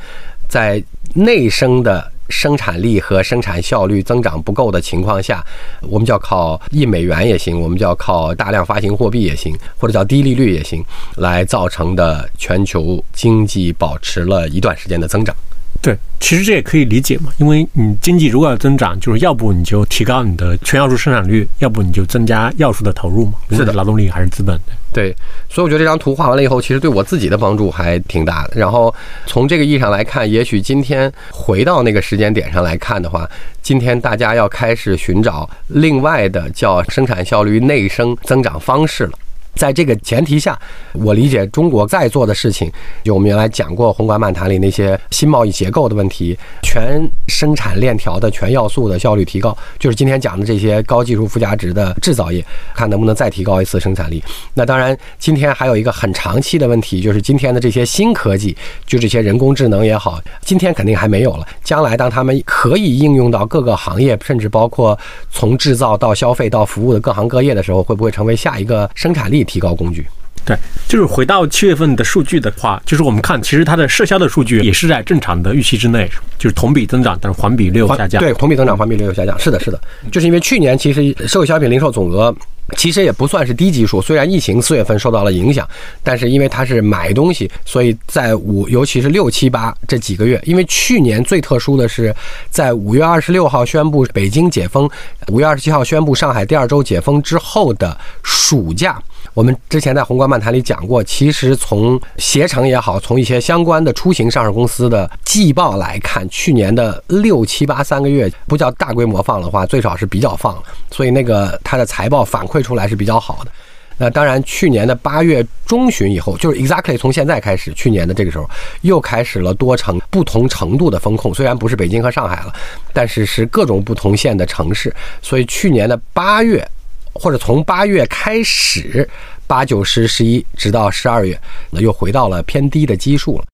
在内生的生产力和生产效率增长不够的情况下，我们就要靠印美元也行，我们就要靠大量发行货币也行，或者叫低利率也行，来造成的全球经济保持了一段时间的增长。对，其实这也可以理解嘛，因为你经济如果要增长，就是要不你就提高你的全要素生产率，要不你就增加要素的投入嘛，是的，劳动力还是资本的。对，所以我觉得这张图画完了以后，其实对我自己的帮助还挺大的。然后从这个意义上来看，也许今天回到那个时间点上来看的话，今天大家要开始寻找另外的叫生产效率内生增长方式了。在这个前提下，我理解中国在做的事情，就我们原来讲过宏观漫谈里那些新贸易结构的问题，全生产链条的全要素的效率提高，就是今天讲的这些高技术附加值的制造业，看能不能再提高一次生产力。那当然，今天还有一个很长期的问题，就是今天的这些新科技，就这些人工智能也好，今天肯定还没有了。将来当他们可以应用到各个行业，甚至包括从制造到消费到服务的各行各业的时候，会不会成为下一个生产力？提高工具，对，就是回到七月份的数据的话，就是我们看，其实它的社销的数据也是在正常的预期之内，就是同比增长，但是环比略有下降。对，同比增长，环比略有下降。是的，是的，就是因为去年其实社会消费品零售总额其实也不算是低基数。虽然疫情四月份受到了影响，但是因为它是买东西，所以在五，尤其是六七八这几个月，因为去年最特殊的是在五月二十六号宣布北京解封，五月二十七号宣布上海第二周解封之后的暑假。我们之前在宏观漫谈里讲过，其实从携程也好，从一些相关的出行上市公司的季报来看，去年的六七八三个月不叫大规模放的话，最少是比较放了，所以那个它的财报反馈出来是比较好的。那当然，去年的八月中旬以后，就是 exactly 从现在开始，去年的这个时候又开始了多城不同程度的风控，虽然不是北京和上海了，但是是各种不同县的城市，所以去年的八月。或者从八月开始，八九十十一，直到十二月，那又回到了偏低的基数了。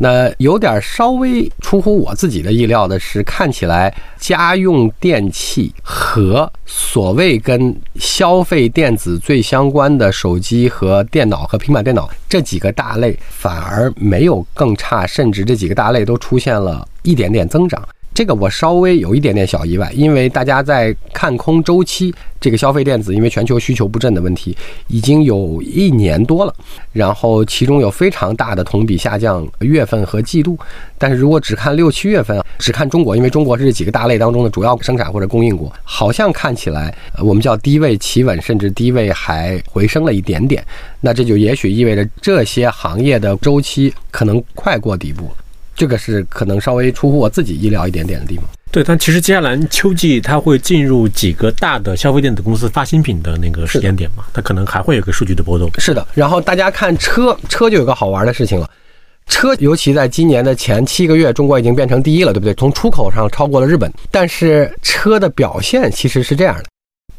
那有点稍微出乎我自己的意料的是，看起来家用电器和所谓跟消费电子最相关的手机和电脑和平板电脑这几个大类，反而没有更差，甚至这几个大类都出现了一点点增长。这个我稍微有一点点小意外，因为大家在看空周期，这个消费电子因为全球需求不振的问题，已经有一年多了，然后其中有非常大的同比下降月份和季度，但是如果只看六七月份，只看中国，因为中国是几个大类当中的主要生产或者供应国，好像看起来我们叫低位企稳，甚至低位还回升了一点点，那这就也许意味着这些行业的周期可能快过底部。这个是可能稍微出乎我自己意料一点点的地方。对，但其实接下来秋季它会进入几个大的消费电子公司发新品的那个时间点嘛，它可能还会有个数据的波动。是的，然后大家看车，车就有个好玩的事情了。车尤其在今年的前七个月，中国已经变成第一了，对不对？从出口上超过了日本，但是车的表现其实是这样的。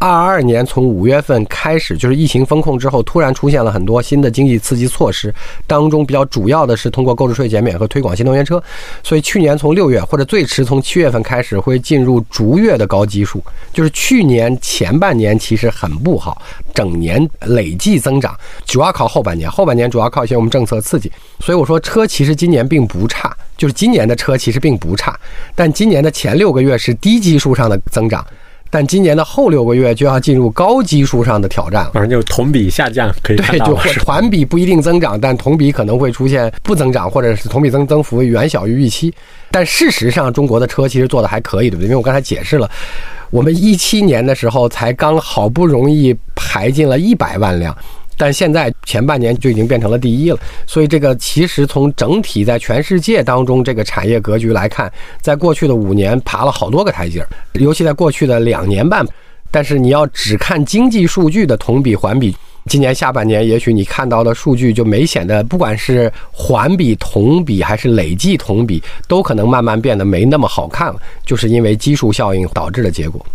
二二年从五月份开始，就是疫情封控之后，突然出现了很多新的经济刺激措施，当中比较主要的是通过购置税减免和推广新能源车。所以去年从六月或者最迟从七月份开始，会进入逐月的高基数。就是去年前半年其实很不好，整年累计增长主要靠后半年，后半年主要靠一些我们政策刺激。所以我说车其实今年并不差，就是今年的车其实并不差，但今年的前六个月是低基数上的增长。但今年的后六个月就要进入高基数上的挑战了，反正就同比下降，可以对，就环比不一定增长，但同比可能会出现不增长，或者是同比增增幅远小于预期。但事实上，中国的车其实做的还可以，对不对？因为我刚才解释了，我们一七年的时候才刚好不容易排进了一百万辆。但现在前半年就已经变成了第一了，所以这个其实从整体在全世界当中这个产业格局来看，在过去的五年爬了好多个台阶儿，尤其在过去的两年半。但是你要只看经济数据的同比环比，今年下半年也许你看到的数据就没显得，不管是环比、同比还是累计同比，都可能慢慢变得没那么好看了，就是因为基数效应导致的结果。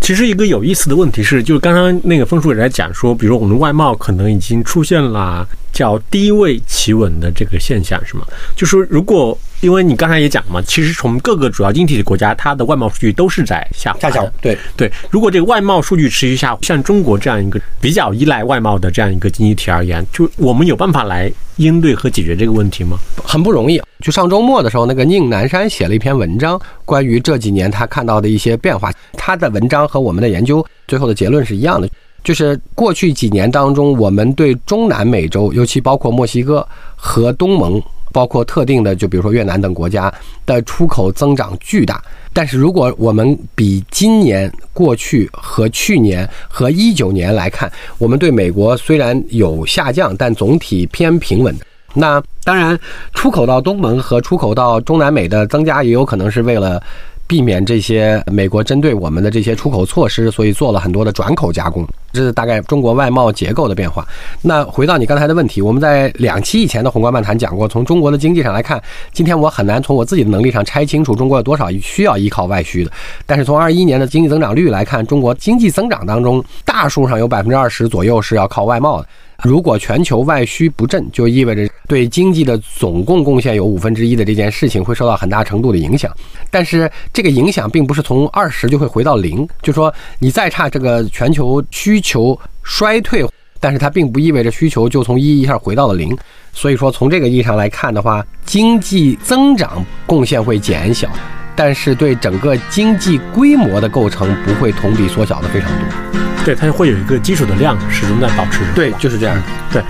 其实一个有意思的问题是，就是刚刚那个分数也在讲说，比如我们外贸可能已经出现了叫低位企稳的这个现象，是吗？就说如果因为你刚才也讲嘛，其实从各个主要经济体国家，它的外贸数据都是在下滑。下降。对对，如果这个外贸数据持续下，像中国这样一个比较依赖外贸的这样一个经济体而言，就我们有办法来应对和解决这个问题吗？很不容易。就上周末的时候，那个宁南山写了一篇文章，关于这几年他看到的一些变化。他的文章和我们的研究最后的结论是一样的，就是过去几年当中，我们对中南美洲，尤其包括墨西哥和东盟。包括特定的，就比如说越南等国家的出口增长巨大，但是如果我们比今年过去和去年和一九年来看，我们对美国虽然有下降，但总体偏平稳。那当然，出口到东盟和出口到中南美的增加，也有可能是为了。避免这些美国针对我们的这些出口措施，所以做了很多的转口加工，这是大概中国外贸结构的变化。那回到你刚才的问题，我们在两期以前的宏观漫谈讲过，从中国的经济上来看，今天我很难从我自己的能力上拆清楚中国有多少需要依靠外需的。但是从二一年的经济增长率来看，中国经济增长当中大数上有百分之二十左右是要靠外贸的。如果全球外需不振，就意味着对经济的总共贡献有五分之一的这件事情会受到很大程度的影响。但是这个影响并不是从二十就会回到零，就说你再差这个全球需求衰退，但是它并不意味着需求就从一一下回到了零。所以说从这个意义上来看的话，经济增长贡献会减小。但是对整个经济规模的构成不会同比缩小的非常多。对，它会有一个基础的量始终在保持。对，就是这样。对。